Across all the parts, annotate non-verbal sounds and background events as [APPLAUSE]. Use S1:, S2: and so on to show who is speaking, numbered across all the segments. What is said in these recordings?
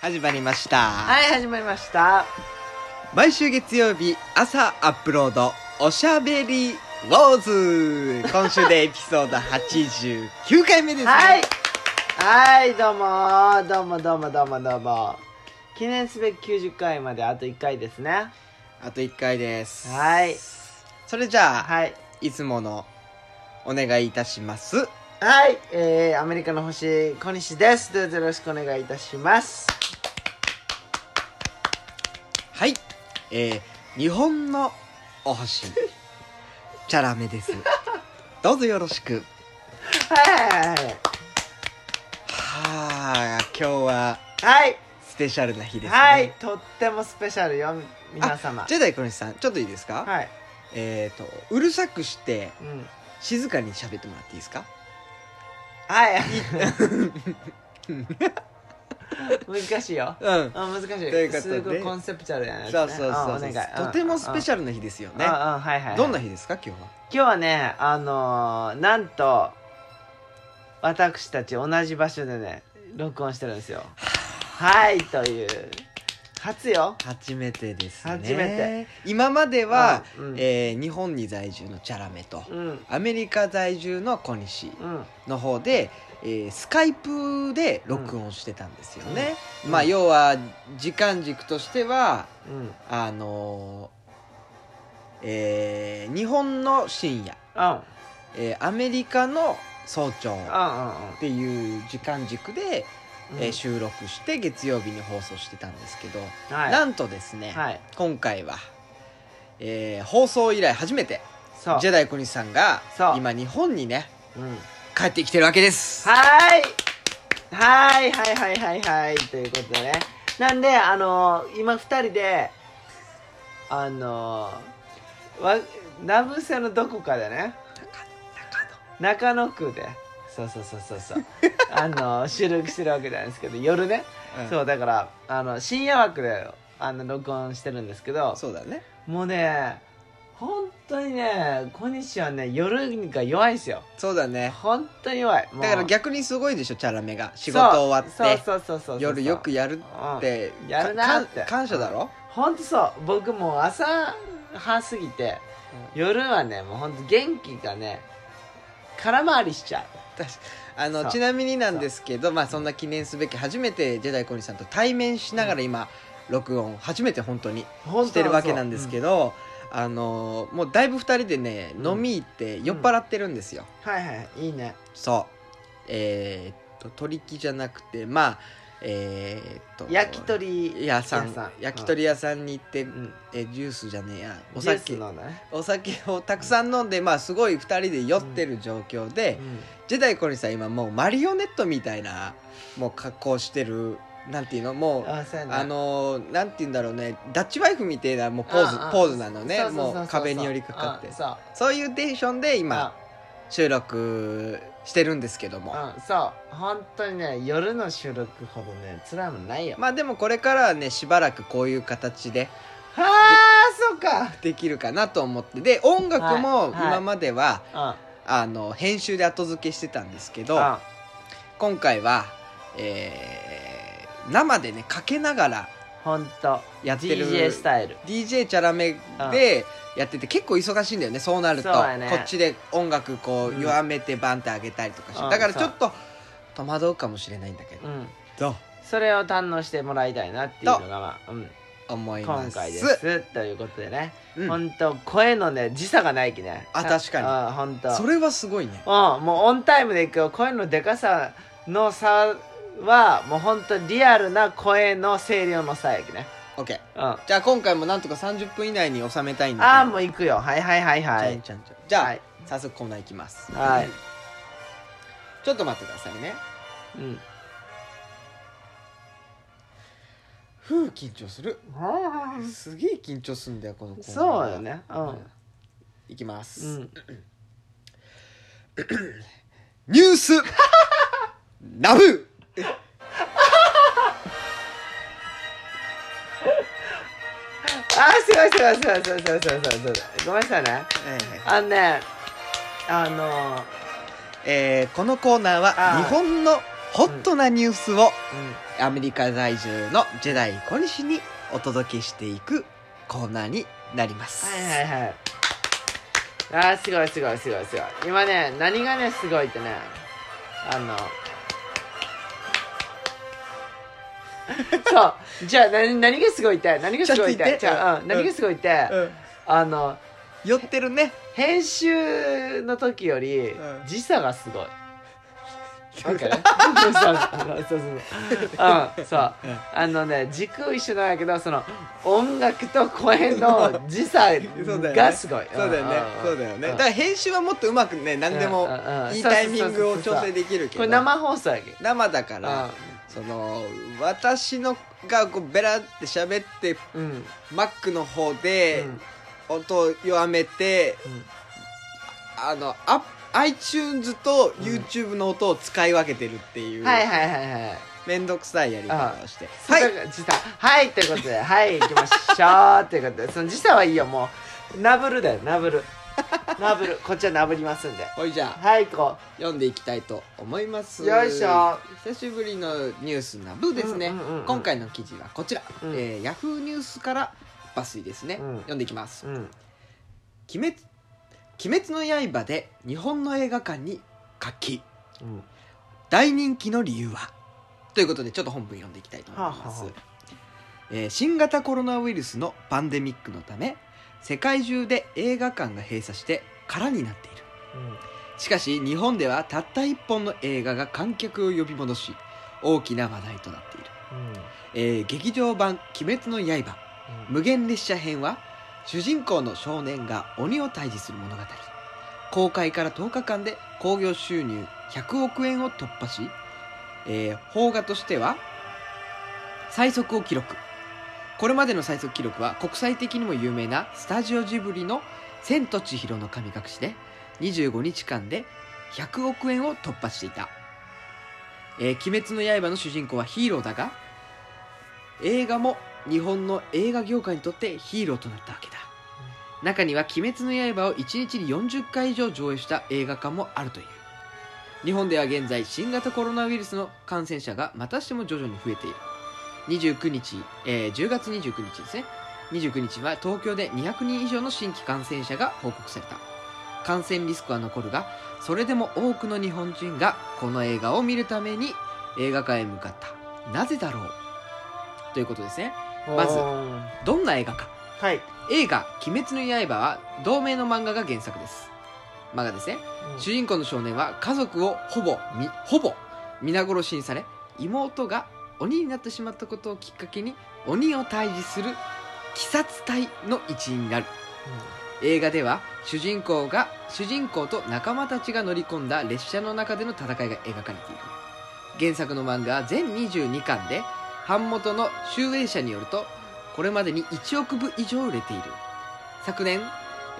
S1: 始まりました、
S2: はい始まりました。
S1: 毎週月曜日朝アップロードおしゃべりウォーズ。今週でエピソード89回目ですね。
S2: はい。はいどうもどうもどうもどうもどうも。記念すべき90回まであと1回ですね。
S1: あと1回です。
S2: はい。
S1: それじゃあ、
S2: はい。
S1: い、つものお願いいたします。
S2: はい。えー、アメリカの星小西です。どうぞよろしくお願いいたします
S1: えー、日本のお星チャラメです。[LAUGHS] どうぞよろしく。
S2: はい。は
S1: あ今日は
S2: はい。
S1: スペシャルな日ですね。
S2: はい。とってもスペシャルよ皆様。
S1: ジェダイ小西さんちょっといいですか、
S2: はい。
S1: えっ、とうるさくして
S2: うん。
S1: 静かに喋ってもらっていいですか？
S2: はい [LAUGHS] [LAUGHS] 難しいよ。
S1: うん。
S2: あ難しい。
S1: ということで。す
S2: ごいコンセプチュアルやな、ね、
S1: そうそうそう
S2: あ
S1: そう。
S2: お願い。
S1: とてもスペシ
S2: ャ
S1: ャルな日ですよね。
S2: ルああはいはい、はい、
S1: どんな日ですか今日は？
S2: 今日はねあのーなんと私たち同じ場所でね録音してるんですよ。はいという。初よ。
S1: 初めてですね。
S2: 初めて。
S1: 今までは、
S2: うんうん。
S1: えー日本に在住のチャラメと、
S2: うん。
S1: アメリカ在住の小西
S2: うん。
S1: の方で、えースカイプで録音してたんですよね、
S2: うん。
S1: まあ要は時間軸としては
S2: うん。
S1: あのーえー日本の深夜、
S2: うん。
S1: えーアメリカの早朝っていう時間軸で、
S2: うん。
S1: えー収録して月曜日に放送してたんですけど、
S2: はい。
S1: なんとですね、
S2: はい。
S1: 今回は、えー放送以来初めてジェダイ小西さんが今日本にね
S2: うん
S1: 帰ってきてるわけです。
S2: はい。はいはいはいはいはい。ということでね。なんであのー今二人であのーわ名伏せのどこかでね。中野。区で。そうそうそうそうそう。[LAUGHS] あのー収録してるわけなんですけど夜ね、
S1: うん。
S2: そうだからあの深夜枠であの録音してるんですけど。
S1: そうだね。
S2: もうね本当にね小西はね夜が弱いですよ。
S1: そうだね。
S2: 本当に弱い。
S1: だから逆にすごいでしょチャラメが。仕事終わって。
S2: そうそうそう
S1: 夜よくやるって
S2: うん。やるなって。
S1: か感謝だろ、
S2: 本当そう。僕もう朝半過ぎて夜はねもう本当元気がね空回りしちゃ
S1: 確かあのちなみになんですけどまあそんな記念すべき初めてジェダイ小西さんと対面しながら今、録音初めて本当にしてるわけなんですけど、あのもうだいぶ2人でね
S2: うん。
S1: 飲み行って酔っ払ってるんですよ、
S2: うんはいはいいいね。
S1: そう。えー、っと取り木じゃなくてまあえー、っと
S2: 焼き鳥
S1: 屋さん。
S2: 屋さん
S1: 焼き鳥屋さんに行って、
S2: うん。
S1: えジュースじゃねえや。お
S2: ジュース
S1: 酒
S2: のね、
S1: お酒をたくさん飲んでまあすごい2人で酔ってる状況で、ジェダイコニさん今もうマリオネットみたいなもう格好してるなんていうの？もう
S2: あ
S1: のーなんて言うんだろうね。ダッチワイフみたいなもうポーズポーズなのね。もう壁に寄りかかって。
S2: あそう。
S1: いうテンションで今
S2: あ。
S1: 収録してるんですけども。
S2: うんそう。本当にね夜の収録ほどね辛いもんないよ。
S1: まあでもこれからはねしばらくこういう形で
S2: はあそうか。
S1: できるかなと思って。で音楽も
S2: はいはい。
S1: 今までは
S2: うん。
S1: あの編集で後付けしてたんですけど
S2: うん。
S1: 今回はえー生でねかけながら
S2: 本当
S1: やってる
S2: DJ スタイル。
S1: DJ チャラメでやってて結構忙しいんだよねそうなると。
S2: ね。
S1: こっちで音楽こう
S2: うん
S1: 弱めてバンって上げたりとかして、
S2: うん
S1: だからちょっと戸惑うかもしれないんだけど、
S2: うん。
S1: と
S2: それを堪能してもらいたいなっていうのが、まあうん、
S1: 思います。
S2: 今回です。ということでね、
S1: うん。
S2: 本当声のね時差がないきね。
S1: あ確かに。
S2: あ本当
S1: それはすごいね。
S2: うんもうオンタイムでいくよ。声のでかさの差はもう本当リアルな声の声量の差やきね。
S1: OK
S2: うん。あ
S1: じゃあ今回もなんとか30分以内に収めたいんで
S2: あーもう行くよ。はいはいはいはい。
S1: じゃあ、
S2: はい。
S1: 早速コーナーいきます。
S2: はい。
S1: ちょっと待ってくださいね。
S2: うん。
S1: ふう緊張する？すげえ緊張すんだよこのコーナー。
S2: そうよね。うん。
S1: いきます、
S2: うん。[CLEARS THROAT]
S1: ニュース！[LAUGHS] ナブ [LAUGHS]
S2: あーすごいすごいすごいすごいすごいすごいすごいごめんなさいね。あのねあの
S1: えーこのコーナーは日本のホットなニュースをアメリカ在住のジェダイ小西にお届けしていくコーナーになります。
S2: はいはいはい。あーすごいすごいすごいすごい。今ね何がねすごいってねあの [LAUGHS] そう。じゃあ何何がすごいって？何がすごいっ
S1: ちょってと言って。
S2: じゃあ、うん、
S1: うん。
S2: 何がすごいって、
S1: うん。
S2: あの
S1: 寄ってるね。
S2: 編集の時より
S1: うん。
S2: 時差がすごい。[LAUGHS] わか。るそうそうそう。そう。うん。そう。あのね軸一緒なんやけどその音楽と声の [LAUGHS] 時差がすごい。
S1: そうだよね。そうだよね。だから編集はもっとうまくね何でもいいタイミングを調整できるけど。
S2: これ生放送やけ
S1: 生だからその私のがこうベラって喋って
S2: うん。
S1: Mac の方で音を弱めてあのあ iTunes と YouTube の音を使い分けてるっていう。
S2: はいはいはいはい。
S1: めんどくさいやり方をして。
S2: は
S1: はい。い
S2: 時差。はいということで。はい行きましょう。ということで。その時差はいいよもう。ナブルだよナブル [LAUGHS] ナブルこっちはナブりますんで。
S1: ほいじゃあ
S2: はい行こ
S1: 読んでいきたいと思います。
S2: よいしょ。
S1: 久しぶりのニュースなブですね、
S2: うんうんうんうん。
S1: 今回の記事はこちら、
S2: うん。
S1: えー、ヤフーニュースから抜粋ですね、
S2: うん。
S1: 読んでいきます。
S2: ううん「
S1: 鬼滅鬼滅の刃」で日本の映画館に活気。
S2: うん。
S1: 大人気の理由は？ということでちょっと本文読んでいきたいと思います、
S2: はあはあはあ。
S1: えー新型コロナウイルスのパンデミックのため世界中で映画館が閉鎖して空になっている。しかし日本ではたった一本の映画が観客を呼び戻し大きな話題となっている、えー劇場版「鬼滅の刃無限列車編」は主人公の少年が鬼を退治する物語。公開から10日間で興行収入100億円を突破し、えー邦画としては最速を記録これまでの最速記録は国際的にも有名なスタジオジブリの「千と千尋の神隠し」で25日間で100億円を突破していた「えー鬼滅の刃」の主人公はヒーローだが映画も日本の映画業界にとってヒーローとなったわけだ。中には「鬼滅の刃」を1日に40回以上上映した映画館もあるという。日本では現在新型コロナウイルスの感染者がまたしても徐々に増えている。29日、えー10月29日ですね。29日は東京で200人以上の新規感染者が報告された。感染リスクは残るがそれでも多くの日本人がこの映画を見るために映画館へ向かった。なぜだろう？ということですね。まず
S2: は
S1: どんな映画か。
S2: い。
S1: 映画「鬼滅の刃」は同名の漫画が原作です。漫画ですね。主人公の少年は家族をほぼみほぼ皆殺しにされ妹が鬼になってしまったことをきっかけに鬼を退治する鬼殺隊の一員になる。映画では主人公が主人公と仲間たちが乗り込んだ列車の中での戦いが描かれている。原作の漫画は全22巻で版元の集英社によるとこれまでに1億部以上売れている。昨年、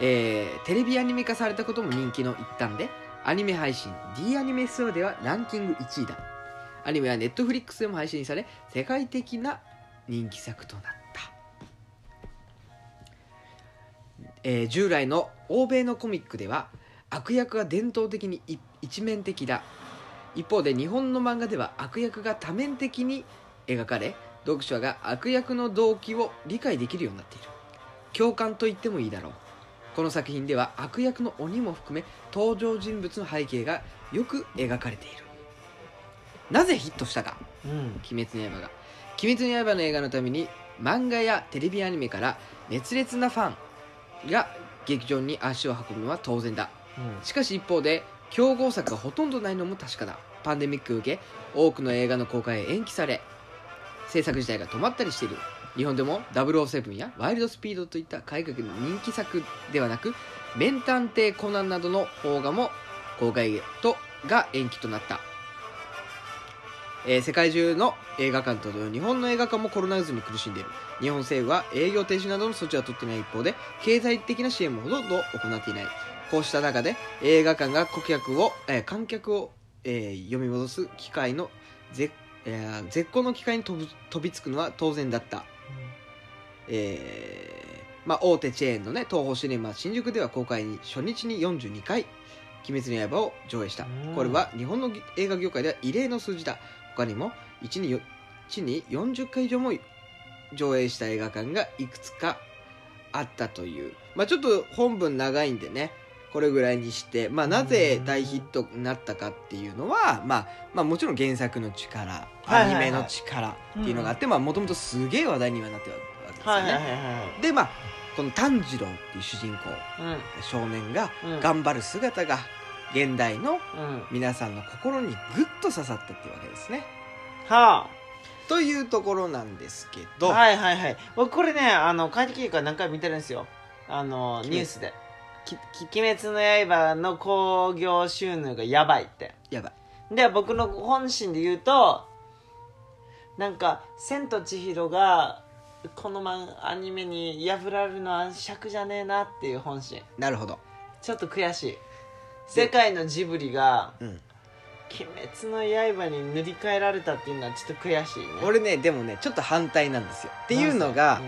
S1: えーテレビアニメ化されたことも人気の一端でアニメ配信 D アニメストアではランキング1位だアニメはネットフリックスでも配信され世界的な人気作となった。えー従来の欧米のコミックでは悪役が伝統的に一面的だ。一方で日本の漫画では悪役が多面的に描かれ読者が悪役の動機を理解できるようになっている。共感と言ってもいいだろう。この作品では悪役の鬼も含め登場人物の背景がよく描かれている。なぜヒットしたか。
S2: うん。
S1: 鬼滅の刃が。鬼滅の刃の映画のために漫画やテレビアニメから熱烈なファンが劇場に足を運ぶのは当然だ。しかし一方で競合作がほとんどないのも確かだ。パンデミックを受け多くの映画の公開へ延期され制作自体が止まったりしている。日本でも007やワイルドスピードといった海外の人気作ではなく名探偵コナンなどの邦画も公開とが延期となったえー世界中の映画館と同様日本の映画館もコロナウイルスに苦しんでいる。日本政府は営業停止などの措置は取っていない一方で経済的な支援もほとんど行っていない。こうした中で映画館が顧客を、えー観客を、えー読み戻す機会の絶,、えー絶好の機会に飛びつくのは当然だった、えーまあ、大手チェーンのね東宝シネマ新宿では公開に初日に42回「鬼滅の刃」を上映した。
S2: うん。
S1: これは日本の映画業界では異例の数字だ他にも1によ1に40回以上も上映した映画館がいくつかあったという。まあちょっと本文長いんでねこれぐらいにして、まあ、なぜ大ヒットになったかっていうのは、まあ、まあもちろん原作の力アニメの力っていうのがあってもともとすげえ話題にはなってるわけですよね、
S2: はいはいはいはい
S1: でまあこの炭治郎っていう主人公少年が
S2: うんうん。
S1: 頑張る姿が現代の
S2: うん。
S1: 皆さんの心にグッと刺さったっていうわけですね。
S2: は
S1: というところなんですけ
S2: あ
S1: ど、
S2: はいはいはい。僕これねあの帰ってきてから何回も見てるんですよ。あのニュースで。
S1: き「
S2: 鬼滅の刃」の興行収入がやばいって。
S1: やばい。
S2: で僕の本心で言うとなんか「千と千尋」がこの漫アニメに破られるのは尺じゃねえなっていう本心。
S1: なるほど。
S2: ちょっと悔しい世界のジブリが
S1: うん「
S2: 鬼滅の刃」に塗り替えられたっていうのはちょっと悔しいね。
S1: 俺ねでもねちょっと反対なんですよ。っていうのが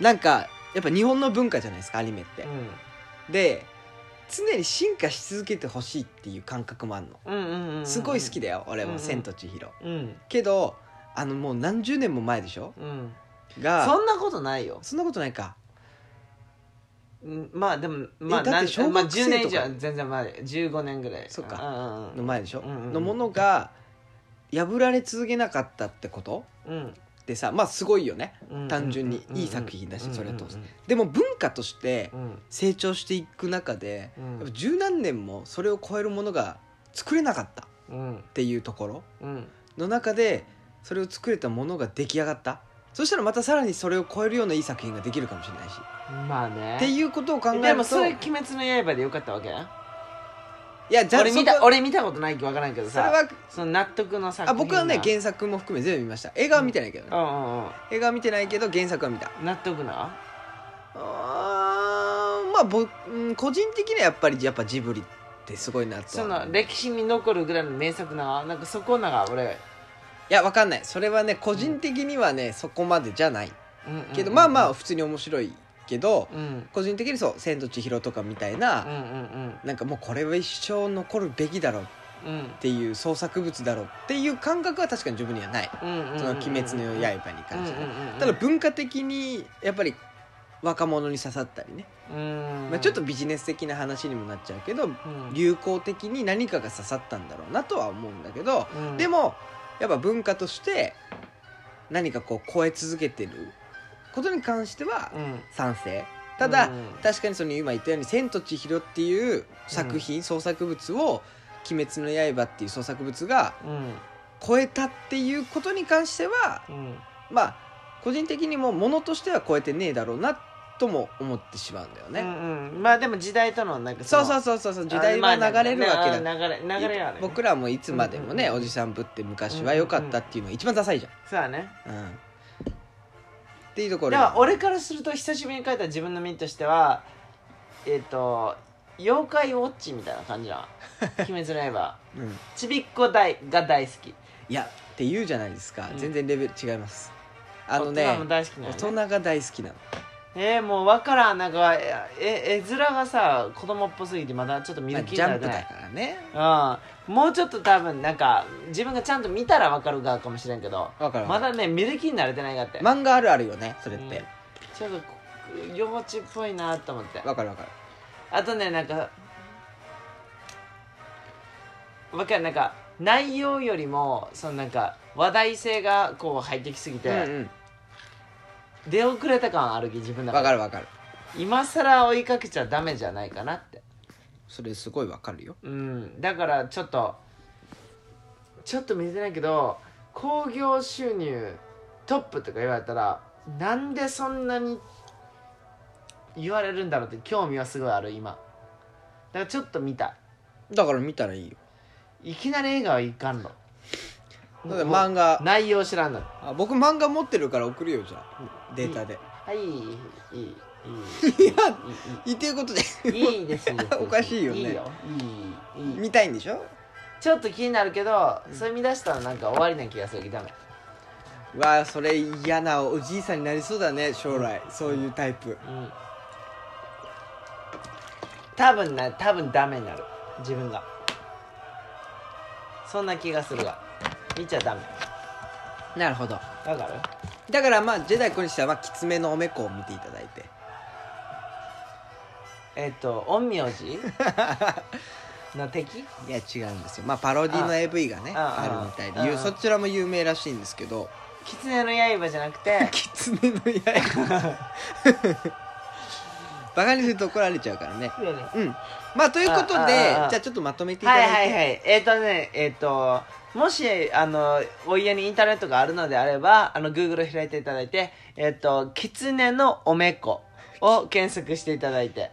S2: う
S1: なんかやっぱ日本の文化じゃないですかアニメって、
S2: ん。
S1: で常に進化し続けてほしいっていう感覚もあるの。すごい好きだよ俺
S2: うんうん。
S1: も「千と千尋。
S2: うん」
S1: けどあのもう何十年も前でしょ？
S2: うん。
S1: が
S2: そんなことないよ。
S1: そんなことないか
S2: うんまあでもまあ
S1: だって
S2: なん
S1: 小
S2: まあ10
S1: 学生とか。
S2: 年以上は全然前15年ぐらい
S1: そっか。の前でしょ、
S2: うん。うんうん
S1: のものが破られ続けなかったってこと？
S2: うん。
S1: でさまあすごいよね。
S2: うん
S1: 単純に
S2: うん
S1: いい作品だし
S2: うん
S1: それを通す
S2: うん。
S1: でも文化として
S2: うん。
S1: 成長していく中で
S2: うん。
S1: やっぱ十何年もそれを超えるものが作れなかったっ
S2: うん
S1: ていうところ
S2: うん。
S1: の中でそれを作れたものが出来上がった。そしたらまたさらにそれを超えるようないい作品ができるかもしれないし
S2: まあね。
S1: っていうことを考えると。
S2: でもそれ「鬼滅の刃」でよかったわけ？
S1: いやじゃあ
S2: 俺見た俺見たことないかわからんけどさ
S1: それは
S2: その納得の作品
S1: あ僕はね
S2: な
S1: 原作も含め全部見ました。映画は見てないけどね。
S2: うんうんうん。
S1: 映画は見てないけど原作は見た。
S2: 納得な？
S1: あーまあぼ、うん、個人的にはやっぱりやっぱジブリってすごいなと。
S2: そ
S1: は
S2: の歴史に残るぐらいの名作な？なんかそこなんか俺。
S1: いやわかんない。それはね個人的にはね、そこまでじゃない。
S2: うんうんうん。
S1: けど、まあまあ普通に面白いけど、
S2: うん。
S1: 個人的にそう「千と千尋」とかみたい
S2: うん
S1: な、
S2: うん。
S1: なんかもうこれは一生残るべきだろうっていう創作物だろうっていう感覚は確かに自分にはない、
S2: うんうんうん
S1: その「鬼滅の刃」に関しては、ただ文化的にやっぱり若者に刺さったりね、
S2: うん。
S1: まあ、ちょっとビジネス的な話にもなっちゃうけど
S2: うん。
S1: 流行的に何かが刺さったんだろうなとは思うんだけど、
S2: うん。
S1: でもやっぱ文化として何かこう超え続けてることに関しては
S2: うん。
S1: 賛成。ただ、
S2: うん。
S1: 確かにその今言ったように「千と千尋」っていう作品、創作物を「鬼滅の刃」っていう創作物が
S2: うん。
S1: 超えたっていうことに関しては
S2: うん。
S1: まあ個人的にもものとしては超えてねえだろうなとも思ってしまうんだよね、
S2: うんうん。まあでも時代とのなんか
S1: そうそう
S2: う
S1: そうそうそう。時代は流れるわけだ、
S2: 流れ流れはね
S1: 僕ら。もいつまでもね、
S2: うんうんうん
S1: おじさんぶって昔は良かったっていうのが一番ダサいじ
S2: そうだね。
S1: ゃん、うん、っていうところ。
S2: だから俺からすると久しぶりに書いた自分の身としてはえっ、と妖怪ウォッチみたいな感じな鬼滅の [LAUGHS] 刃
S1: うん、
S2: ちびっこ大が大好き。
S1: いやって言うじゃないですか、
S2: うん。
S1: 全然レベル違います。あのね
S2: 大人も大好きなの、
S1: 大
S2: ね、
S1: 人が大好きなの
S2: えー、もう分からん。なんかええ絵面がさ子供っぽすぎてまだちょっと見
S1: まあ
S2: る気
S1: ジャンプだ
S2: になれてない。
S1: からね
S2: うん。もうちょっと多分なんか自分がちゃんと見たら分かる側かもしれんけど
S1: わかる
S2: まだね見る気になれてないがって、
S1: 漫画あるあるよねそれっ
S2: うん。
S1: て
S2: ちょっとこ幼稚っぽいなと思って。
S1: わかるわかる。
S2: あとねなんかわかる。なんか内容よりもそのなんか話題性がこう入ってきすぎて、
S1: うん
S2: 出遅れた感あるき自分
S1: うん
S2: の中で。
S1: わかるわかる。
S2: 今更追いかけちゃダメじゃないかなって。
S1: それすごいわかるよ。
S2: うん。だからちょっとちょっと見てないけど興行収入トップとか言われたらなんでそんなに言われるんだろうって興味はすごいある今。だからちょっと見た
S1: だから見たらいいよ。
S2: いきなり映画はいかんの
S1: 漫画。
S2: 内容知らんない
S1: あ僕漫画持ってるから送るよじゃあ。データで。
S2: はいいい。いやいい
S1: いいうことで。
S2: いいですよ [LAUGHS]
S1: おかしいよね。
S2: いいよ。いい。いい。
S1: 見たいんでしょ？
S2: ちょっと気になるけど、うん、それ見出したらなんか終わりな気がするけどダメ
S1: うわそれ嫌なおじいさんになりそうだね将来、うん、そういうタイプ、
S2: うん、多分な多分ダメになる。自分が。そんな気がするわ。見ちゃダメ。
S1: なるほど。
S2: わかる？
S1: だからまあジェダイ小西さんはきつめのおめこを見ていただいて。
S2: えっ、と陰陽師？[LAUGHS] の敵？
S1: いや違うんですよ。まあパロディの AV がね
S2: あ
S1: あるみたいでそちらも有名らしいんですけど。
S2: 狐の刃じゃなくて？
S1: きつねの刃。[LAUGHS] バカにすると怒られちゃうからね。うん。まあということで
S2: ああああ。
S1: じゃあちょっとまとめていただいて。
S2: はいはいはい。えっ、とねえっ、ともしあのお家にインターネットがあるのであればあの Google を開いていただいてえっ、と「狐のおめこ」を検索していただいて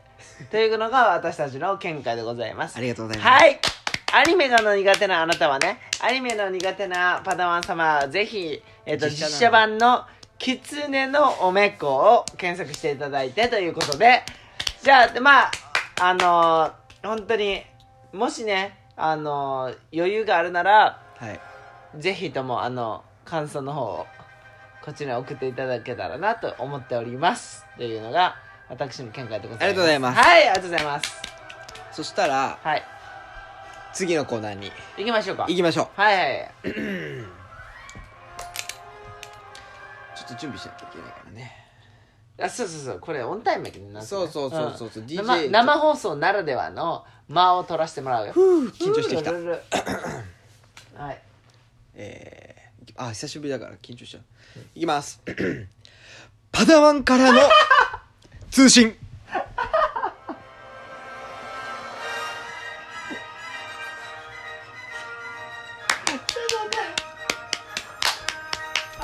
S2: というのが私たちの見解でございます。
S1: ありがとうございます。
S2: はい。アニメがの苦手なあなたはねアニメの苦手なパダワン様はぜひ、えっと
S1: 実写なの。
S2: 実写版の「狐のおめこ」を検索していただいてということで。じゃあまああのー本当にもしねあのー余裕があるなら
S1: はい。
S2: ぜひともあの感想の方をこっちに送っていただけたらなと思っております。というのが私の見解でございます。
S1: ありがとうございます。
S2: はいありがとうございます。
S1: そしたら
S2: はい
S1: 次のコーナーに。
S2: 行きましょうか。
S1: 行きましょう。
S2: はいはい
S1: ちょっと準備しなきゃいけないからね。
S2: あそうそうそう。これオンタイムやけどな
S1: そうそうそうそうそう。DJ
S2: 生生放送ならではの間を取らせてもらうよ。
S1: 緊張してきた
S2: はい。
S1: えー、あ久しぶりだから緊張しちゃう。いきます。[CLEARS THROAT] パダワンからの [LAUGHS] 通信。[LAUGHS]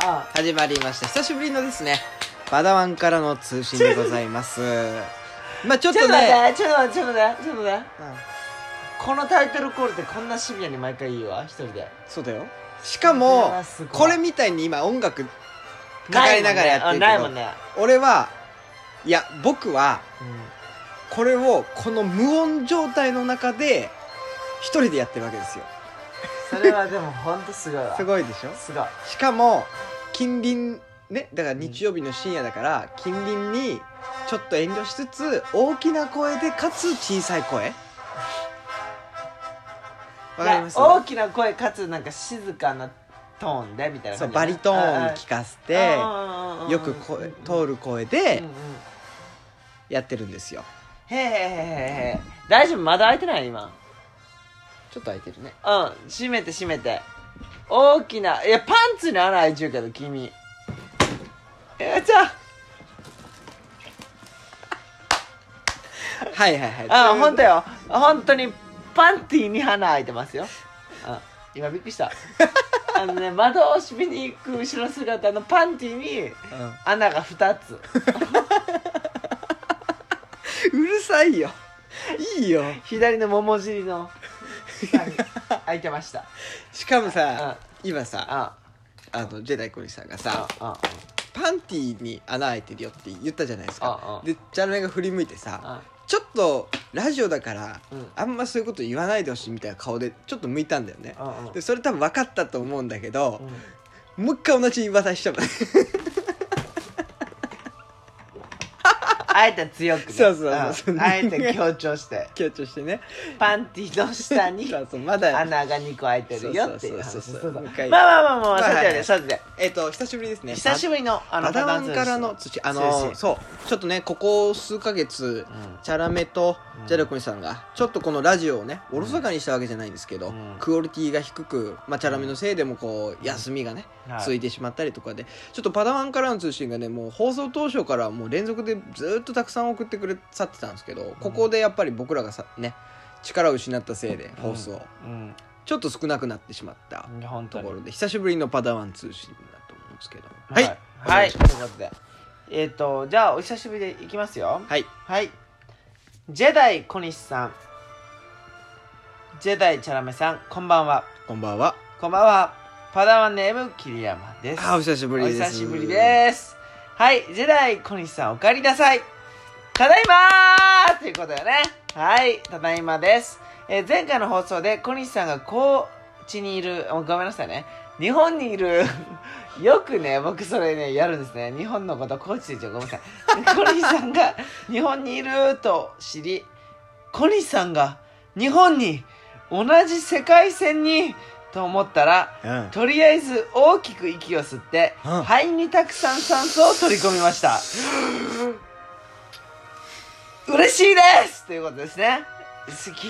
S2: あ
S1: 始まりました。久しぶりのですねパダワンからの通信でございます。[LAUGHS] まあちょっ
S2: と
S1: ね。
S2: ちょっと待ってちょっと待ってちょっと待ってこのタイトルコールってこんなシビアに毎回言うわ一人で。
S1: そうだよ。しかもこれみたいに今音楽かかりながらやってるけど
S2: ないもんね。
S1: 俺はいや僕はこれをこの無音状態の中で一人でやってるわけですよ。
S2: それはでも本当すごいわ。
S1: すごいでしょ？
S2: すごい。
S1: しかも近隣ねだから日曜日の深夜だから近隣にちょっと遠慮しつつ大きな声でかつ小さい声
S2: 大きな声かつなんか静かなトーンでみたいな
S1: そうバリトーンを聞かせて
S2: て
S1: よく声通る声
S2: うん
S1: で
S2: うん。
S1: やってるんですよ。
S2: へえへえへえ大丈夫？まだ開いてない今？
S1: ちょっと空いてるね。
S2: うん。閉めて閉めて。大きないやパンツに穴開いちゅうけど君。えじゃ
S1: はいはいはい。
S2: あうん本当よ。本当にパンティーに穴開いてますよ。うん今びっくりした。[LAUGHS] あのね窓を閉めに行く後ろ姿のパンティーに
S1: うん。
S2: 穴が2つ。[LAUGHS]
S1: うるさいよ。いいよ。
S2: 左の桃尻の開いてました。
S1: しかも
S2: うん。
S1: さ今さ
S2: あ
S1: あのジェダイコリさんがさ
S2: あ
S1: パンティーに穴開いてるよって言ったじゃないですか。でチャンネルが振り向いてさ
S2: あ
S1: ちょっとラジオだから
S2: うん。
S1: あんまそういうこと言わないでほしいみたいな顔でちょっと向いたんだよね。
S2: ああ
S1: でそれ多分分かったと思うんだけど
S2: うん。
S1: もう一回同じ言い方しちゃう
S2: あえて強くね。
S1: そうそうそうそう。ん。
S2: あえて強調して。[LAUGHS]
S1: 強調してね。
S2: パンティの下に [LAUGHS]
S1: そうそうまだ。
S2: 穴が2個開いてるよっていう話。
S1: そうそうそう
S2: まあまあまあまあ
S1: まあ
S2: さて
S1: はい
S2: でさてで
S1: えっと久しぶりですね。
S2: 久しぶりのあ
S1: パダワンからの
S2: 通
S1: 土あのそう。ちょっとねここ数ヶ月
S2: うん。
S1: チャラメと
S2: うん
S1: ジャルコニさんがちょっとこのラジオをねおろそかにしたわけじゃないんですけど、
S2: うん。
S1: クオリティが低く、まあ、チャラメのせいでもこう休みがね、
S2: はい。
S1: ついてしまったりとかでちょっとパダワンからの通信がねもう放送当初からもう連続でずっとたくさん送ってくれさってたんですけどここでやっぱり僕らがさね力を失ったせいで放送、
S2: うん。
S1: ちょっと少なくなってしまったところで久しぶりのパダワン通信だと思うんですけど。
S2: はい。
S1: はい。
S2: はい。ということで。えっとじゃあお久しぶりでいきますよ。
S1: はい。
S2: はいジェダイ小西さん。ジェダイチャラメさんこんばんは。
S1: こんばんは。
S2: こんばんは。パダワンネーム桐山です。
S1: あお久しぶりです。
S2: お久しぶりです。はいジェダイ小西さんお帰りなさい。ただいまーということだよね。はいただいまです、えー前回の放送で小西さんが高知にいるおごめんなさいね。日本にいるよくね僕それねやるんですね。日本のこと高知でごめんなさい。[LAUGHS] 小西さんが日本にいると知り小西さんが日本に同じ世界線にと思ったら
S1: うん。
S2: とりあえず大きく息を吸って、
S1: うん。
S2: 肺にたくさん酸素を取り込みました。嬉しいですということですね。すき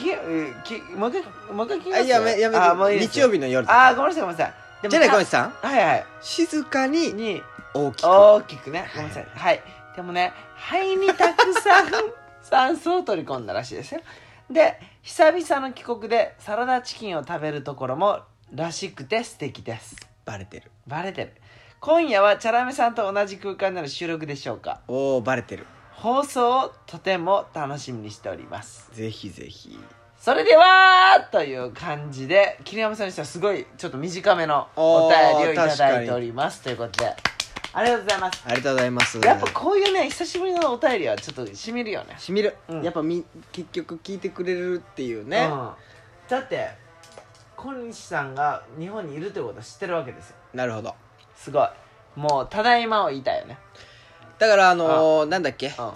S2: もう一回もう一回聞きます？
S1: あやめやめ日曜日の夜
S2: あーごめんなさいごめんなさい
S1: じゃあね
S2: た
S1: 小西さん。
S2: はいはい。
S1: 静かに
S2: に。
S1: 大きく。
S2: 大きくね。ごめんなさい。はい。でもね肺にたくさん [LAUGHS] 酸素を取り込んだらしいですよ。で久々の帰国でサラダチキンを食べるところもらしくて素敵です。
S1: バレてる。
S2: バレてる。今夜はチャラメさんと同じ空間での収録でしょうか？
S1: おおバレてる。
S2: 放送をとても楽しみにしております。
S1: ぜひぜひ
S2: それではという感じで桐山さんにしてはすごいちょっと短めのお便りをいただいておりますということでありがとうございます。
S1: ありがとうございます。
S2: やっぱこういうね久しぶりのお便りはちょっとしみるよね。
S1: しみる、
S2: うん。
S1: やっぱみ結局聞いてくれるっていうね、
S2: うん、だって小西さんが日本にいるということは知ってるわけですよ。
S1: なるほど。
S2: すごい。もうただいまを言いたいよね。
S1: だからあのーなんだっけ？
S2: うんうん。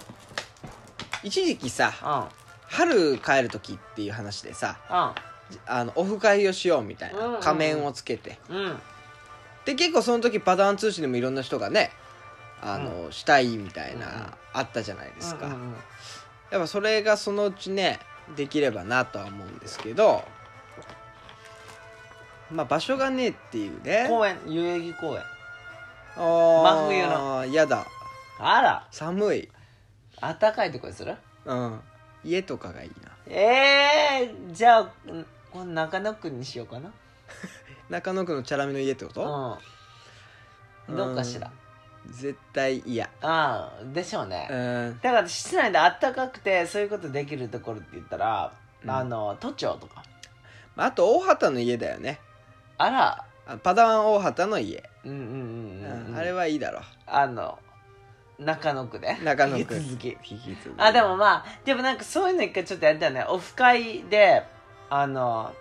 S1: 一時期さ
S2: うん
S1: 春帰る時っていう話でさ
S2: う
S1: あのオフ会をしようみたいなん仮面をつけて、で結構その時パターン通信でもいろんな人がねあの、したいみたいな、あったじゃないですか、やっぱそれがそのうちねできればなとは思うんですけどまあ場所がねえっていうね。
S2: 公園代々木公園。
S1: あー
S2: 真冬の。
S1: やだ。
S2: あら。
S1: 寒い。
S2: あったかいとこにする？
S1: うん家とかがいいな。
S2: ええー、じゃあうんこの中野区にしようかな。[LAUGHS]
S1: 中野区のチャラメの家ってこと、
S2: うん。どうかしら。
S1: 絶対嫌。
S2: ああでしょうね、
S1: うん。
S2: だから室内であったかくてそういうことできるところって言ったら、
S1: うん。
S2: あの都庁とか。
S1: まああと大畑の家だよね。
S2: あら。
S1: あパダワン大畑の家、
S2: うんうんうんうん、うん、
S1: あれはいいだろ。
S2: あの中野区で
S1: 中野区。
S2: 引き続き。
S1: 引き続き。
S2: あでもまあでもなんかそういうの一回ちょっとやりたいね。オフ会であの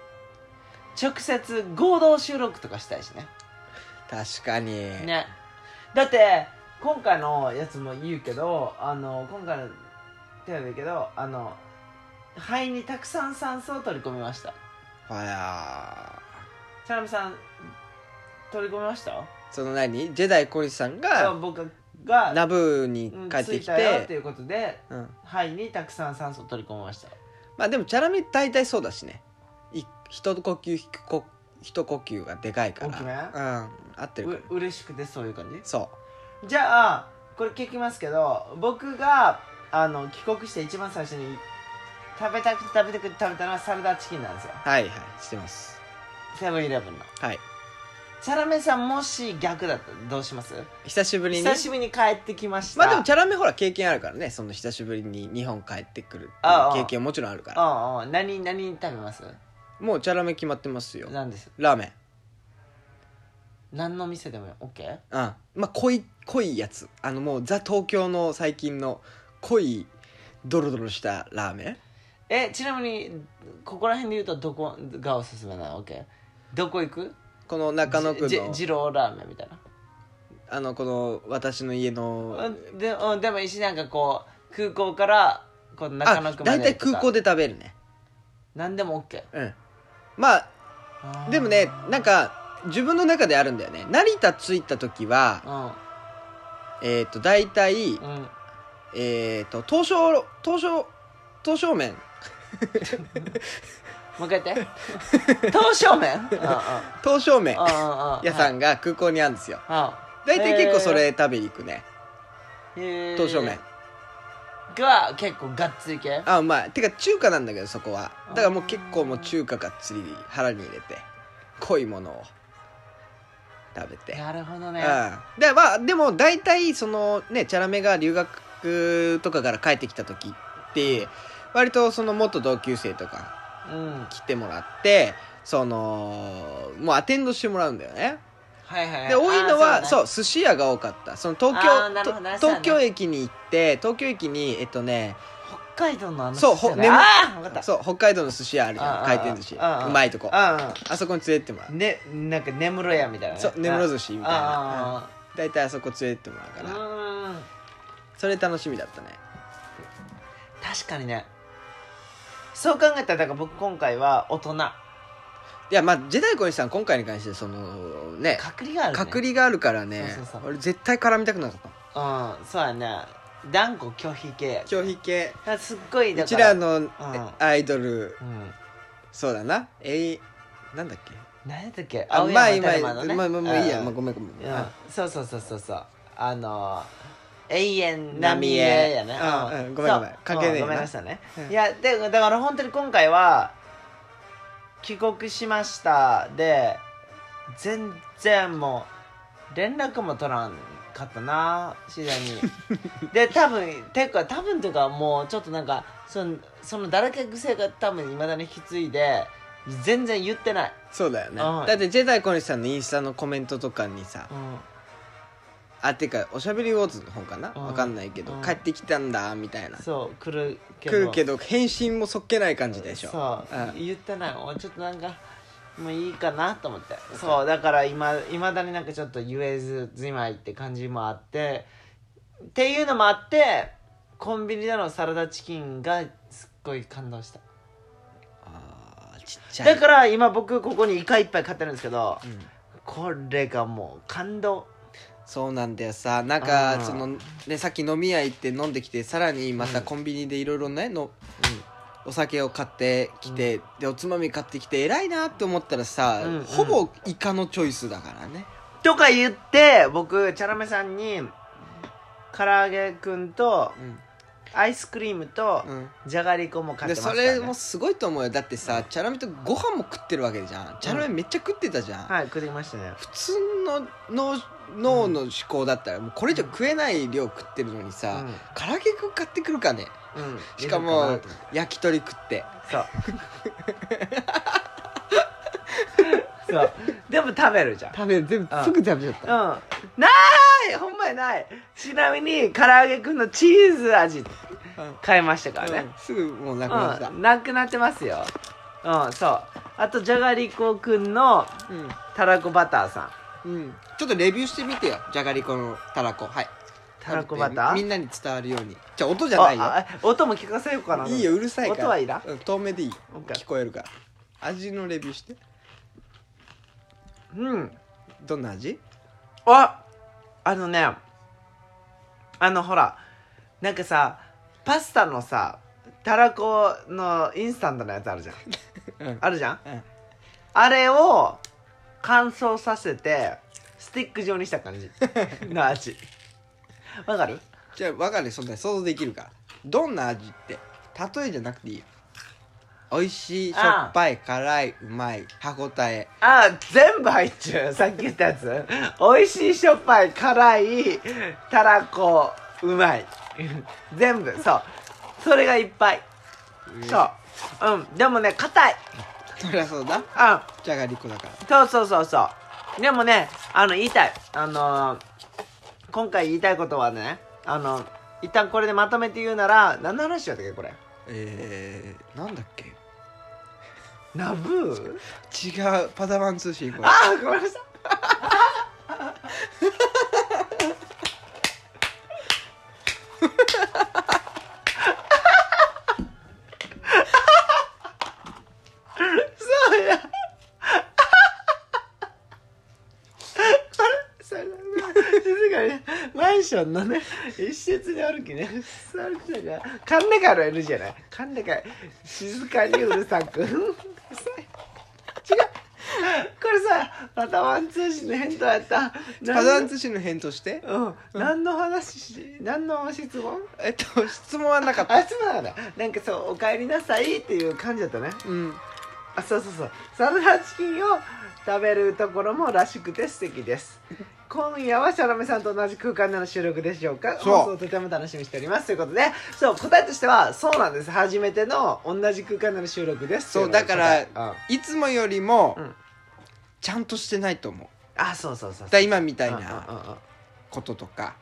S2: 直接合同収録とかしたいしね。
S1: 確かに、
S2: ね。だって今回のやつも言うけどあの今回のテレビだけどあの肺にたくさん酸素を取り込みました。
S1: はや
S2: チャラメさん取り込みました？
S1: その何？ジェダイ小西さんが
S2: 僕が
S1: ナブーに
S2: うん
S1: 帰ってき
S2: て。
S1: て、
S2: いうことで
S1: うん、
S2: 肺にたくさん酸素を取り込みました。
S1: まあでもチャラメ大体そうだしね。い一呼吸一呼一呼吸がでかいから。
S2: 大きめ？
S1: うん。合ってるから。
S2: う嬉しくてそういう感じ？
S1: そ
S2: じゃあこれ聞きますけど僕があの帰国して一番最初に食べたくて食べたくて食べたのはサラダチキンなんですよ。
S1: うはいはい。してます。
S2: セブンイレブンの。
S1: はい
S2: チャラメさんもし逆だったらどうします？
S1: 久しぶりに？
S2: 久しぶりに帰ってきました。
S1: まあでもチャラメほら経験あるからねその久しぶりに日本帰ってくるって経験もちろんあるから。
S2: ああ何何食べます？
S1: もうチャラメ決まってますよ。
S2: 何です？
S1: ラーメン。
S2: 何の店でも OK?
S1: うんまあ濃い濃いやつ。あのもうザ東京の最近の濃いドロドロしたラーメン。
S2: えちなみにここら辺で言うとどこがおすすめなの？OK? どこ行く？
S1: この中野区
S2: じ
S1: の
S2: じ二郎ラーメンみたいな。
S1: あのこの私の家の
S2: うんでうんでもいいしなんかこう空港からこの中
S1: あ
S2: 野区まで
S1: 大体空港
S2: で
S1: で食べるね。
S2: 何でも OK
S1: うん。まあ
S2: あー。
S1: でもねなんか自分の中であるんだよね。成田着いた時はえっ、と大体
S2: うん。うん
S1: えっ、と東証東証東証麺 [LAUGHS]
S2: もう一回言って。[LAUGHS] 刀削麺。
S1: 東証麺。屋さんが空港にあるんですよ。
S2: うん
S1: 大体結構それ食べに行くね。東証麺。
S2: が結構がっつり系？
S1: あうまい。てか中華なんだけどそこは。だからもう結構もう中華がっつり腹に入れて濃いものを食べて。
S2: なるほどね。
S1: うん。でまあでも大体そのねチャラメが留学とかから帰ってきた時って割とその元同級生とか
S2: うん
S1: 来てもらってそのもうアテンドしてもらうんだよね。
S2: はいはいはい。
S1: で多いのは
S2: あー
S1: そう寿司屋が多かった。その東京
S2: ね
S1: と東京駅に行って東京駅にえっとね
S2: 北海道のあの
S1: そうほね。
S2: 寿司屋ねああ分かった。
S1: そう北海道の寿司屋あるじゃん。回転寿司。うまいとこ。
S2: あ
S1: あそこに連れてってもらう。
S2: ねなんか根室屋みたいなね。
S1: そう根室寿司みたいな。
S2: あ
S1: 大体あそこ連れてってもらう
S2: あ
S1: から。
S2: うん。
S1: それ楽しみだったね。
S2: 確かにねそう考えたらだから僕今回は大人。
S1: いやまあジェダイ小西さん今回に関してそのね。
S2: 隔離がある、ね、
S1: 隔離があるからね。
S2: そうそうそう。
S1: 俺絶対絡みたくなかった。
S2: うんそうやね。断固拒否系。
S1: 拒否系。
S2: すっごいうだ
S1: ち
S2: から
S1: の
S2: ん。
S1: アイドル。
S2: うん。
S1: そうだな。えいなんだっけ？
S2: 何やったっけ？
S1: あ
S2: 青山
S1: まあ今
S2: テルマのね。
S1: まあまあまあいいや。
S2: うん。
S1: まあごめんごめん。
S2: うん。そうそうそうそうそう。あの永遠波江やね
S1: うん。うん。ごめんごめん。関係ねえな。
S2: うんごめんなさいね。
S1: うん。
S2: いやでだから本当に今回は帰国しましたで全然もう連絡も取らんかったなシダに。[LAUGHS] で多分てか多分というかもうちょっとなんかそのそのだらけ癖が多分いまだに引き継いで全然言ってない、
S1: そうだよね。
S2: うん。
S1: だってジェダイ小西さんのインスタのコメントとかにさ
S2: うん、
S1: あてかおしゃべりウォーズの本かな？
S2: うん。
S1: わかんないけど
S2: うん。
S1: 帰ってきたんだみたいな。
S2: そう来るけど。
S1: 来るけど返信もそっけない感じでしょ。
S2: そう、
S1: うん。
S2: 言ってない。もうちょっとなんかもういいかなと思って。そうだから今いまだになんかちょっと言えずじまいって感じもあってっていうのもあってコンビニでのサラダチキンがすっごい感動した。
S1: あーちっちゃい。
S2: だから今僕ここにイカいっぱい買ってるんですけど
S1: うん。
S2: これがもう感動
S1: そうなんだよさ。なん
S2: あ
S1: か
S2: ー。
S1: そのねさっき飲み屋行って飲んできてさらにまたコンビニでいろいろねのお酒を買ってきて、でおつまみ買ってきて偉いなって思ったらさ、
S2: うんうん。
S1: ほぼイカのチョイスだからね。
S2: とか言って僕チャラメさんに唐揚げくんとアイスクリームと
S1: うん、
S2: じゃがりこも買っ
S1: でそ
S2: てますから、ね、
S1: れもすごいと思うよ。だってさ、チャラメとご飯も食ってるわけじゃん。チャラメめっちゃ食ってたじゃん、
S2: はい食ってきましたね。
S1: 普通の脳脳の思考だったらもうこれ以上食えない量食ってるのにさ、唐揚げくん買ってくるかね。しかも焼き鳥食って。
S2: そう。そう。でも食べるじゃん。
S1: 食べる。全部
S2: うん。
S1: すぐ食べちゃった。
S2: うん。ない！ほんまにない。ちなみに唐揚げくんのチーズ味買いましたからね。
S1: うん。すぐもうなくなった。
S2: うん。なくなってますよ。うん。そう。あとじゃがりこくんの
S1: うん、
S2: たらこバターさん
S1: うん、ちょっとレビューしてみてよ。じゃがりこのたらこ。はい。
S2: たらこバター
S1: みんなに伝わるように。じゃあ音じゃないよ。
S2: ああ音も聞かせようかな。い
S1: いようるさいから。
S2: 音はいらん。
S1: うん、遠目でいい。聞こえるから。味のレビューして。
S2: うん。
S1: どんな味？
S2: ああのね。あのほら。なんかさパスタのさたらこのインスタントのやつあるじゃん。[LAUGHS]
S1: うん。
S2: あるじゃん？
S1: うん。
S2: あれを乾燥させてスティック状にした感じ。[LAUGHS] の味。わかる？
S1: じゃあ分かるそんな想像できるから。どんな味って例えじゃなくていいよ。美味しいしょっぱい辛いうまい歯ごたえ。
S2: あ全部入っちゃうさっき言ったやつ。美味しいしょっぱい辛いたらこうまい。全部そう。それがいっぱい。そう。うん。でもね硬い
S1: そりゃそうだ。
S2: あ。
S1: じゃがりこだから。
S2: そうそうそうそう。でもねあの言いたい。あのー今回言いたいことはねあの一旦これでまとめて言うなら何の話だったっけこれ？
S1: えー、なんだっけ？
S2: ナブー？
S1: 違う。パダワン通信これ。
S2: ああごめんなさいマンションのね一室に歩きね。歩きなが。らカンネカルいるじゃない。カンネカル静かにうるさく。違うこれさパタワン通信の返答やった。
S1: パダワン
S2: 通
S1: 通信の返答して？
S2: うん。何の話し何の質問？
S1: えっと質問はなかった。
S2: あ質問なんだなんかそう「お帰りなさい」っていう感じだったね。
S1: うん。
S2: あそうそうそう。サラダチキンを食べるところもらしくて素敵です今夜はシャラメさんと同じ空間での収録でしょうか？
S1: そう。
S2: 放送とても楽しみにしております。ということでそう答えとしてはそうなんです。初めての同じ空間での収録です。
S1: そう
S2: っていのが答え
S1: いつもよりも
S2: うん。
S1: ちゃんとしてないと思う。
S2: あそうそうそうそう。
S1: だから今みたいなこととか。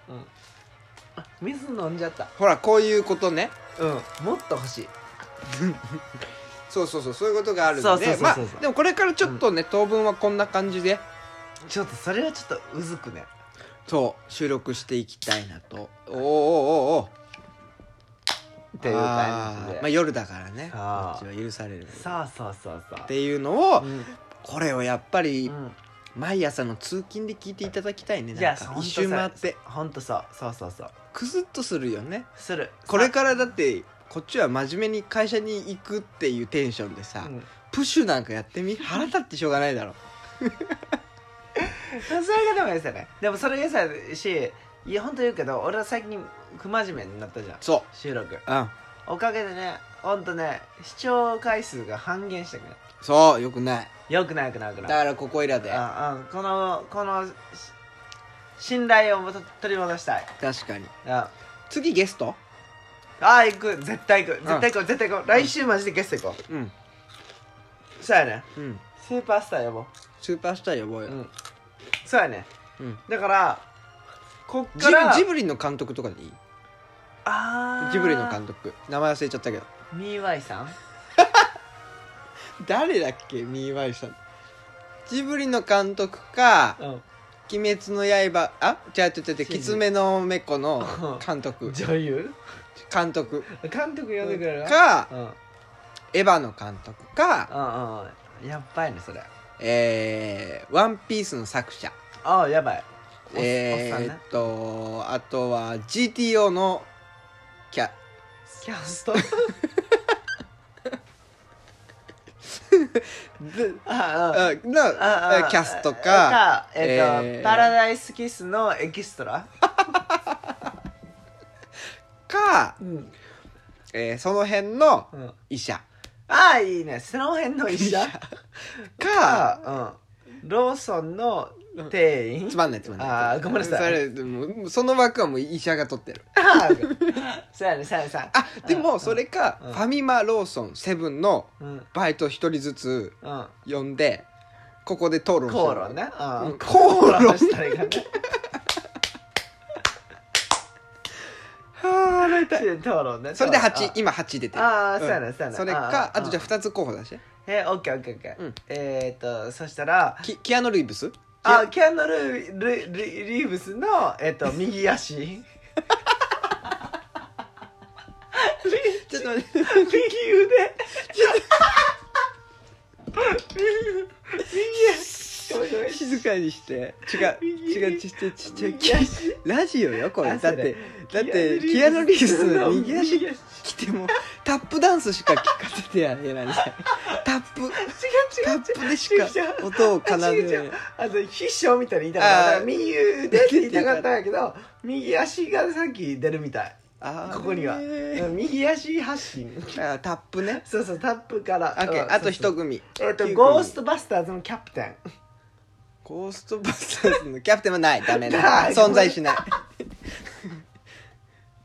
S2: 水飲んじゃった。
S1: ほらこういうことね。
S2: うん。もっと欲しい。[LAUGHS]
S1: そうそうそうそういうことがあるんで。
S2: そうそうそうそう。
S1: まあでもこれからちょっとね当分はこんな感じで
S2: ちょっとそれはちょっとうずくね。
S1: そう収録していきたいなと。おーおーおーおー。
S2: っていう感じで。
S1: まあ夜だからね。こっちは許される
S2: そうそうそうそう。
S1: っていうのを、
S2: うん。
S1: これをやっぱり
S2: うん。
S1: 毎朝の通勤で聞いていただきたいね。なんか一周回って。
S2: ほんとそう。そうそうそう。
S1: クスッとするよね。
S2: する。
S1: これからだってこっちは真面目に会社に行くっていうテンションでさ、
S2: うん。
S1: プッシュなんかやってみ？腹立ってしょうがないだろ [LAUGHS]
S2: それがでもいいですよね。でもそれがさしいや本当言うけど俺は最近不真面目になったじゃん。
S1: そ
S2: 収録。
S1: ううん。
S2: おかげでねほんとね視聴回数が半減したくね
S1: そうよくない。
S2: よくないよくないよくない。
S1: だからここいらで。
S2: ああこのこのし信頼をと取り戻したい。
S1: 確かに。
S2: あ
S1: 次ゲスト？
S2: あ行く。絶対行く。絶対行こう絶対行こう。来週マジでゲスト行こ
S1: う。ん。
S2: うそうやね。
S1: うん。
S2: スーパースター呼ぼ
S1: スーパースター呼ぼうよ、
S2: ううんそうやね。
S1: うん。
S2: だからこっ
S1: ジ
S2: から
S1: ブジブリの監督とかでいい？
S2: あー。
S1: ジブリの監督。名前忘れちゃったけど。
S2: ミーワイさん？[LAUGHS]
S1: 誰だっけ？ミーワイさん。ジブリの監督か
S2: うん「
S1: 鬼滅の刃」あ？違う違う違う「
S2: 真
S1: きつめのめこ」の監督。
S2: 女優？
S1: 監督。
S2: 監督呼んでくれる？
S1: か
S2: うん。うん
S1: エヴァの監督か
S2: うんやばいねそれ。
S1: えー、ワンピースの作者
S2: ああやばい。
S1: えー、っとあとは GTO のキャ
S2: キャスト？
S1: で
S2: ああ。
S1: あの
S2: ああ。
S1: キャストか
S2: えっ、と、
S1: えー。
S2: パラダイスキスのエキストラ？[LAUGHS]
S1: か、
S2: うん、
S1: えーその辺の
S2: うん、
S1: 医者。
S2: ああいいね。その辺の医者？[LAUGHS]
S1: か
S2: か、うん、ローソンの店員？
S1: つまんないつまんない。
S2: あーごめんなさい。
S1: それでもその枠はもう医者が取ってる。
S2: ああそうやねそうやねそうやね
S1: あでもそれか
S2: うん。
S1: ファミマローソンセブンの
S2: うん。
S1: バイト一人ずつ
S2: うん。
S1: 呼んでここで討論して
S2: 口論ね、
S1: う
S2: うん。ん、
S1: 口論。
S2: し [LAUGHS] たらいいかね
S1: はあ
S2: 討論ね。
S1: それで
S2: あ
S1: 8今8出てる。
S2: ああ、
S1: ん
S2: そうやねそうやね
S1: それか
S2: あ
S1: あとじゃあ2つ候補出して。
S2: えオッケーオッケーオッケー、
S1: うん。
S2: えー、っとそしたら
S1: キキアノ・リーブス？
S2: あキャノルリリリーブスのえっと [LAUGHS] 右足。
S1: ちょっと待って。[LAUGHS]
S2: 右腕。[LAUGHS] 右足ごめんごめん [LAUGHS]
S1: 静かにして。違う
S2: 右
S1: 違うちちちち [LAUGHS]
S2: 右足
S1: ラジオよこれ。だ。ってだってキアノ・リーブスの [LAUGHS] 右足来てもタップダンスしか聞かせてやれない。タップ。
S2: 違う違う
S1: タップでしか音を奏で
S2: 違う違
S1: ないう。
S2: あと必勝みたいに言いたかった。右腕って言いたかったんやけど右足がさっき出るみたい。ここには、右足発信
S1: あタップね。
S2: そうそうタップから。
S1: あと一組。
S2: えっ、とゴーストバスターズのキャプテン
S1: ゴーストバスターズのキャプテンはない。ダメだ。
S2: ない。
S1: 存在しない。[LAUGHS]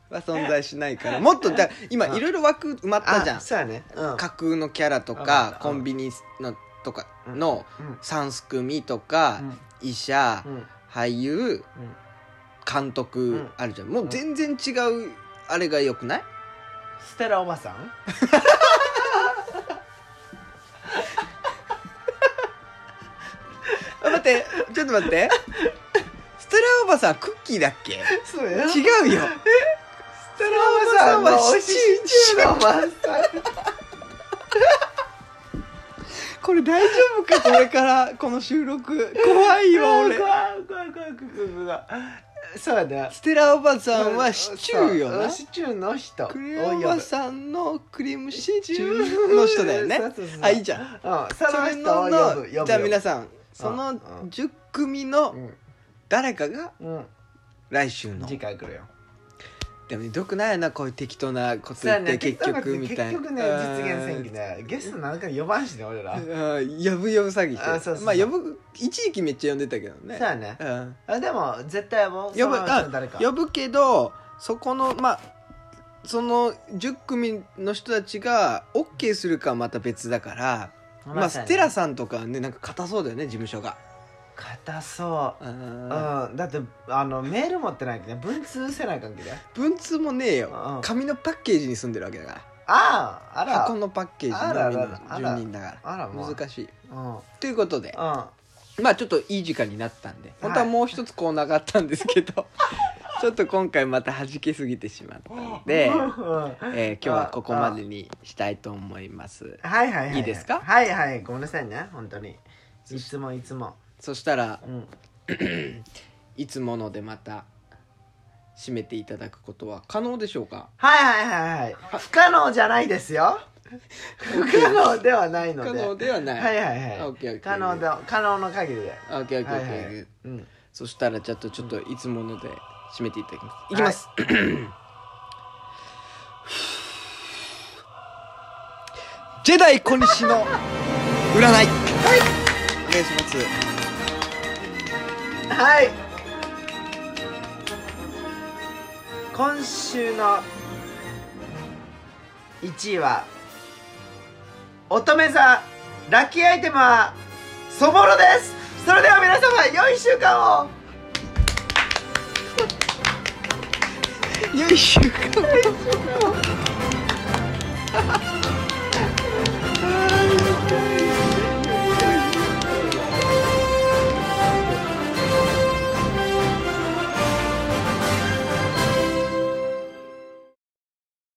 S1: は存在しないから。もっとだ今いろいろ枠埋まったじゃん。
S2: あそうやね。うん。
S1: 架空のキャラと
S2: うん。
S1: かコンビニのとかの
S2: うん。
S1: 3組とか
S2: うん。
S1: 医者
S2: うん。
S1: 俳優監督
S2: ん。
S1: あるじゃん。もう全然違うあれがよくない？
S2: ステラおばさん？[LAUGHS]
S1: 待って。ちょっと待って。ステラおばさんクッキーだっけ？
S2: そうや
S1: 違うよ。
S2: ステラおばさんはシチューのおばさん。
S1: これ大丈夫か？これからこの収録。怖いよ俺。
S2: 怖い怖い怖い怖いそうやね
S1: ステラおばさんはシチューよな。
S2: シチューの人。
S1: クレヨンおばさんのクリームシチューの人だよね。あいいじゃん。
S2: うんその人を
S1: のじゃあ皆さんその
S2: うん。
S1: 10組の
S2: うん。
S1: 誰かが
S2: うん。
S1: 来週の。
S2: 次回来るよ。
S1: でもよくないよなこういう適当なこと言って結局みたいな。
S2: 結局ね実現せんきねゲストなんか呼ばんしね俺ら。そう
S1: うん呼ぶ呼ぶ詐欺
S2: あそうそうそう。
S1: まあ呼ぶ一時期めっちゃ呼んでたけどね。
S2: やね。
S1: うん。
S2: あでも絶対もう
S1: 呼ぶ
S2: その人誰か。
S1: あ呼ぶけどそこのまあその10組の人たちが OK するかはまた別だからまあステラ
S2: さ
S1: さんとかはねなんか硬そうだよね事務所が。
S2: 硬そう。
S1: うん。
S2: うん。だってあのメール持ってないけどね文通せない関係で
S1: 文通もねえよ。
S2: うん。
S1: 紙のパッケージに住んでるわけだか
S2: あああら。
S1: ら箱のパッケージ
S2: あら
S1: のみの
S2: あら。
S1: 住人だか
S2: あらもう
S1: ら難しい。
S2: うん。うん
S1: ということでまあちょっといい時間になったんで本当はもう一つコーナーがあったんですけど [LAUGHS] ちょっと今回また弾けすぎてしまったので、[LAUGHS] えー今日はここまでにしたいと思います。
S2: はいはいはい。
S1: いいですか？
S2: はいはいごめんなさいね本当に。いつもいつも。
S1: そしたら
S2: うん。[COUGHS]
S1: いつものでまた締めていただくことは可能でしょうか？
S2: はいはいはいはい。不可能じゃないですよ。[LAUGHS] 不可能ではないので。
S1: 可能ではない。
S2: はいはいはい。
S1: オッケーオッケー。
S2: 可能で可能の限りで。
S1: オッケーオッケーオッケー、
S2: はいはい。うん。
S1: そしたらちょっとちょっといつもので締めていただきます。いきます、[COUGHS] ジェダイ小西の占い。はい。お願いします。
S2: はい。今週の1位は乙女座。ラッキーアイテムはそぼろです。それでは皆様良い週間を
S1: Я ищу кого-то.